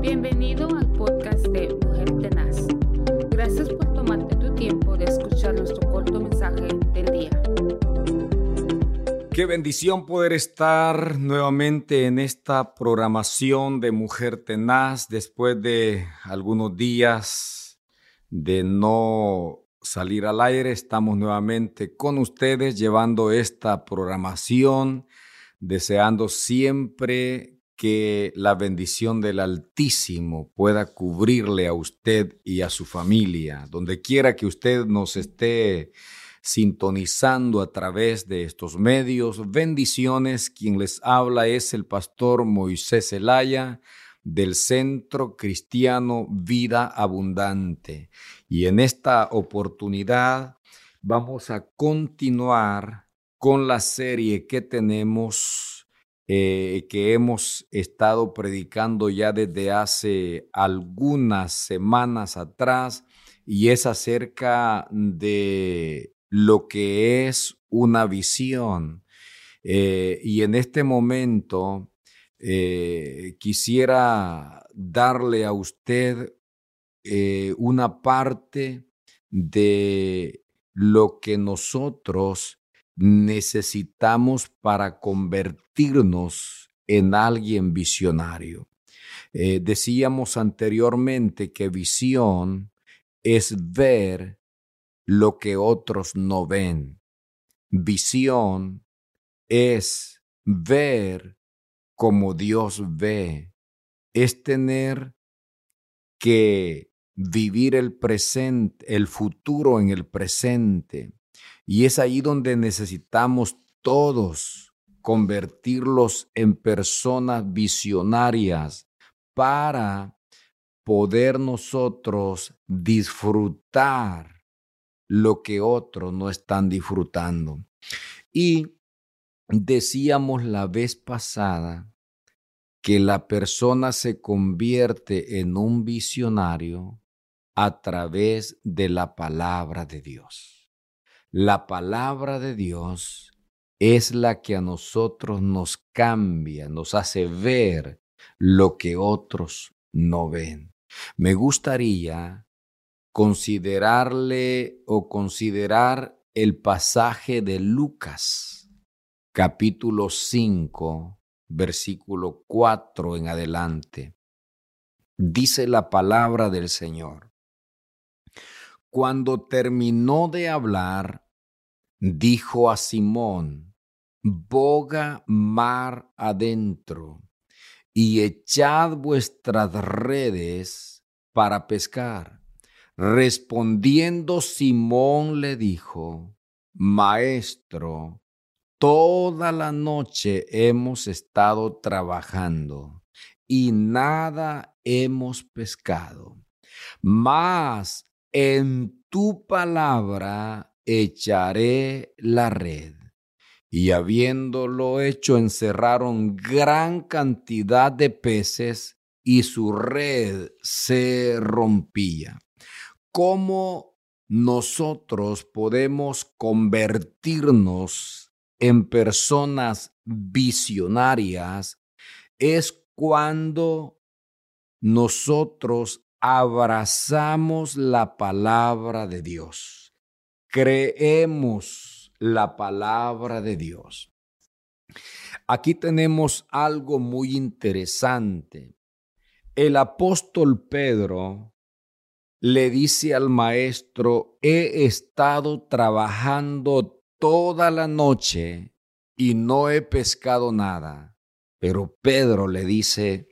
Bienvenido al podcast de Mujer Tenaz. Gracias por tomarte tu tiempo de escuchar nuestro corto mensaje del día. Qué bendición poder estar nuevamente en esta programación de Mujer Tenaz después de algunos días de no salir al aire. Estamos nuevamente con ustedes llevando esta programación, deseando siempre que la bendición del Altísimo pueda cubrirle a usted y a su familia, donde quiera que usted nos esté sintonizando a través de estos medios. Bendiciones, quien les habla es el pastor Moisés Elaya del Centro Cristiano Vida Abundante. Y en esta oportunidad vamos a continuar con la serie que tenemos eh, que hemos estado predicando ya desde hace algunas semanas atrás y es acerca de lo que es una visión. Eh, y en este momento eh, quisiera darle a usted una parte de lo que nosotros necesitamos para convertirnos en alguien visionario. Eh, decíamos anteriormente que visión es ver lo que otros no ven. Visión es ver como Dios ve. Es tener que vivir el presente, el futuro en el presente y es ahí donde necesitamos todos convertirlos en personas visionarias para poder nosotros disfrutar lo que otros no están disfrutando. Y decíamos la vez pasada que la persona se convierte en un visionario a través de la palabra de Dios. La palabra de Dios es la que a nosotros nos cambia, nos hace ver lo que otros no ven. Me gustaría considerarle o considerar el pasaje de Lucas, capítulo 5, versículo 4 en adelante. Dice la palabra del Señor. Cuando terminó de hablar, dijo a Simón, boga mar adentro y echad vuestras redes para pescar. Respondiendo Simón le dijo, Maestro, toda la noche hemos estado trabajando y nada hemos pescado. Mas en tu palabra echaré la red. Y habiéndolo hecho, encerraron gran cantidad de peces y su red se rompía. ¿Cómo nosotros podemos convertirnos en personas visionarias? Es cuando nosotros abrazamos la palabra de Dios, creemos la palabra de Dios. Aquí tenemos algo muy interesante. El apóstol Pedro le dice al maestro, he estado trabajando toda la noche y no he pescado nada. Pero Pedro le dice,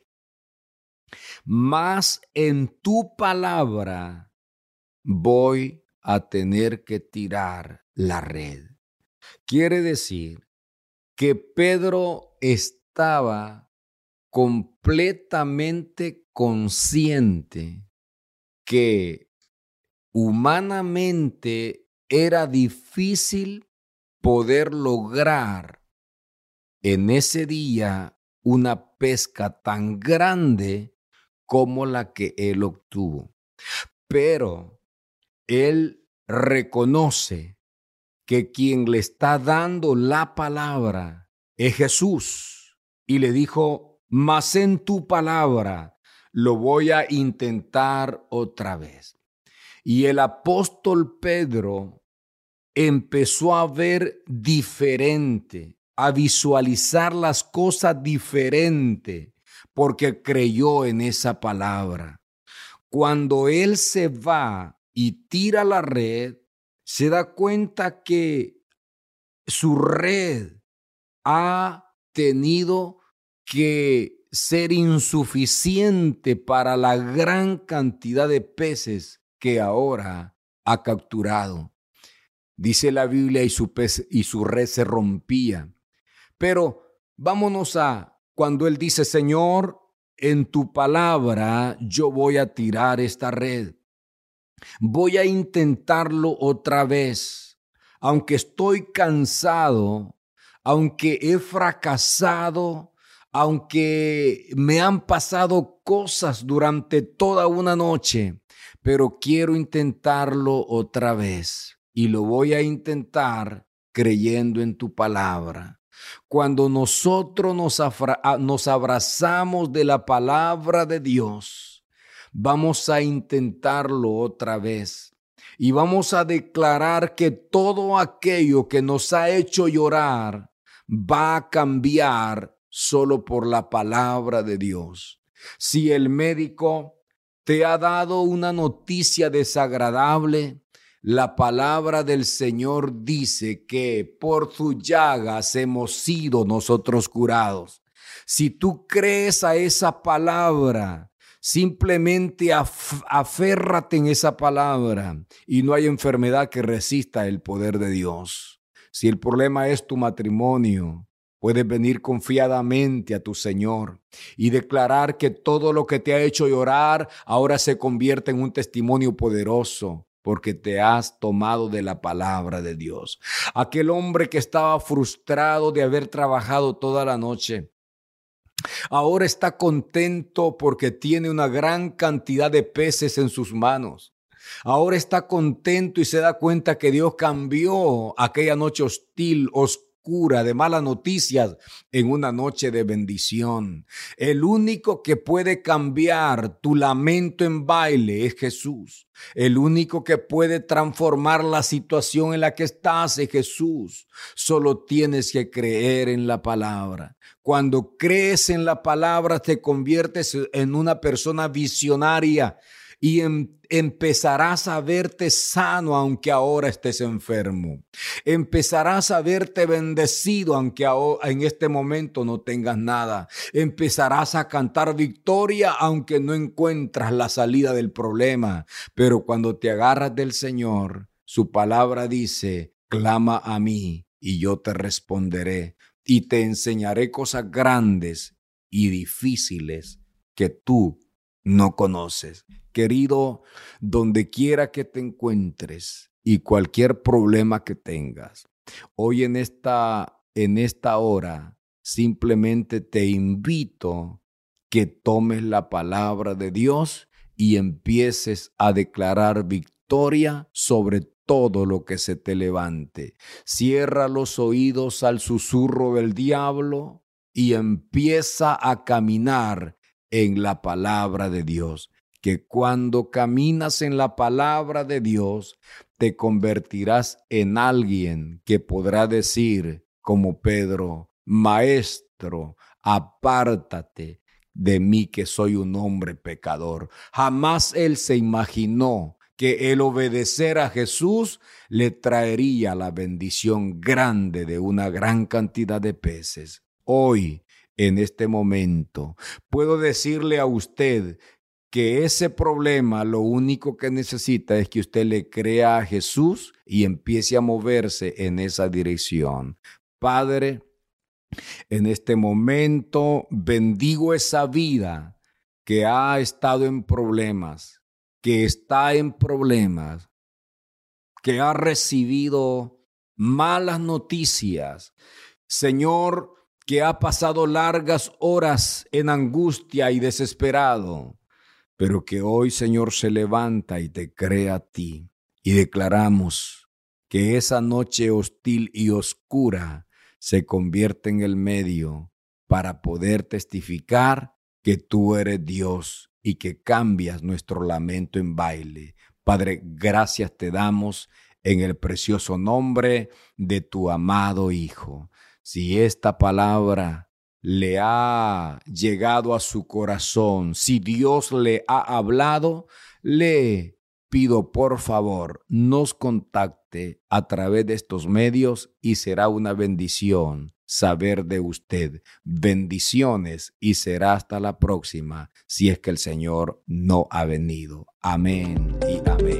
más en tu palabra voy a tener que tirar la red. Quiere decir que Pedro estaba completamente consciente que humanamente era difícil poder lograr en ese día una pesca tan grande como la que él obtuvo. Pero él reconoce que quien le está dando la palabra es Jesús y le dijo, mas en tu palabra lo voy a intentar otra vez. Y el apóstol Pedro empezó a ver diferente, a visualizar las cosas diferente, porque creyó en esa palabra. Cuando él se va y tira la red, se da cuenta que su red ha tenido que ser insuficiente para la gran cantidad de peces que ahora ha capturado. Dice la Biblia y su, pez, y su red se rompía. Pero vámonos a cuando él dice, Señor, en tu palabra yo voy a tirar esta red. Voy a intentarlo otra vez. Aunque estoy cansado, aunque he fracasado, aunque me han pasado cosas durante toda una noche, pero quiero intentarlo otra vez y lo voy a intentar creyendo en tu palabra. Cuando nosotros nos, nos abrazamos de la palabra de Dios, vamos a intentarlo otra vez y vamos a declarar que todo aquello que nos ha hecho llorar va a cambiar solo por la palabra de Dios. Si el médico te ha dado una noticia desagradable, la palabra del Señor dice que por sus llagas hemos sido nosotros curados. Si tú crees a esa palabra, simplemente aférrate en esa palabra y no hay enfermedad que resista el poder de Dios. Si el problema es tu matrimonio, Puedes venir confiadamente a tu Señor y declarar que todo lo que te ha hecho llorar ahora se convierte en un testimonio poderoso porque te has tomado de la palabra de Dios. Aquel hombre que estaba frustrado de haber trabajado toda la noche, ahora está contento porque tiene una gran cantidad de peces en sus manos. Ahora está contento y se da cuenta que Dios cambió aquella noche hostil, oscura de malas noticias en una noche de bendición. El único que puede cambiar tu lamento en baile es Jesús. El único que puede transformar la situación en la que estás es Jesús. Solo tienes que creer en la palabra. Cuando crees en la palabra te conviertes en una persona visionaria y em, empezarás a verte sano aunque ahora estés enfermo. Empezarás a verte bendecido aunque en este momento no tengas nada. Empezarás a cantar victoria aunque no encuentras la salida del problema. Pero cuando te agarras del Señor, su palabra dice, clama a mí y yo te responderé y te enseñaré cosas grandes y difíciles que tú no conoces. Querido, donde quiera que te encuentres y cualquier problema que tengas, hoy en esta, en esta hora, simplemente te invito que tomes la palabra de Dios y empieces a declarar victoria sobre todo lo que se te levante. Cierra los oídos al susurro del diablo y empieza a caminar en la palabra de Dios, que cuando caminas en la palabra de Dios, te convertirás en alguien que podrá decir, como Pedro, Maestro, apártate de mí que soy un hombre pecador. Jamás él se imaginó que el obedecer a Jesús le traería la bendición grande de una gran cantidad de peces. Hoy en este momento. Puedo decirle a usted que ese problema lo único que necesita es que usted le crea a Jesús y empiece a moverse en esa dirección. Padre, en este momento bendigo esa vida que ha estado en problemas, que está en problemas, que ha recibido malas noticias. Señor, que ha pasado largas horas en angustia y desesperado, pero que hoy, Señor, se levanta y te cree a ti. Y declaramos que esa noche hostil y oscura se convierte en el medio para poder testificar que tú eres Dios y que cambias nuestro lamento en baile. Padre, gracias te damos en el precioso nombre de tu amado Hijo. Si esta palabra le ha llegado a su corazón, si Dios le ha hablado, le pido por favor nos contacte a través de estos medios y será una bendición saber de usted. Bendiciones y será hasta la próxima si es que el Señor no ha venido. Amén y amén.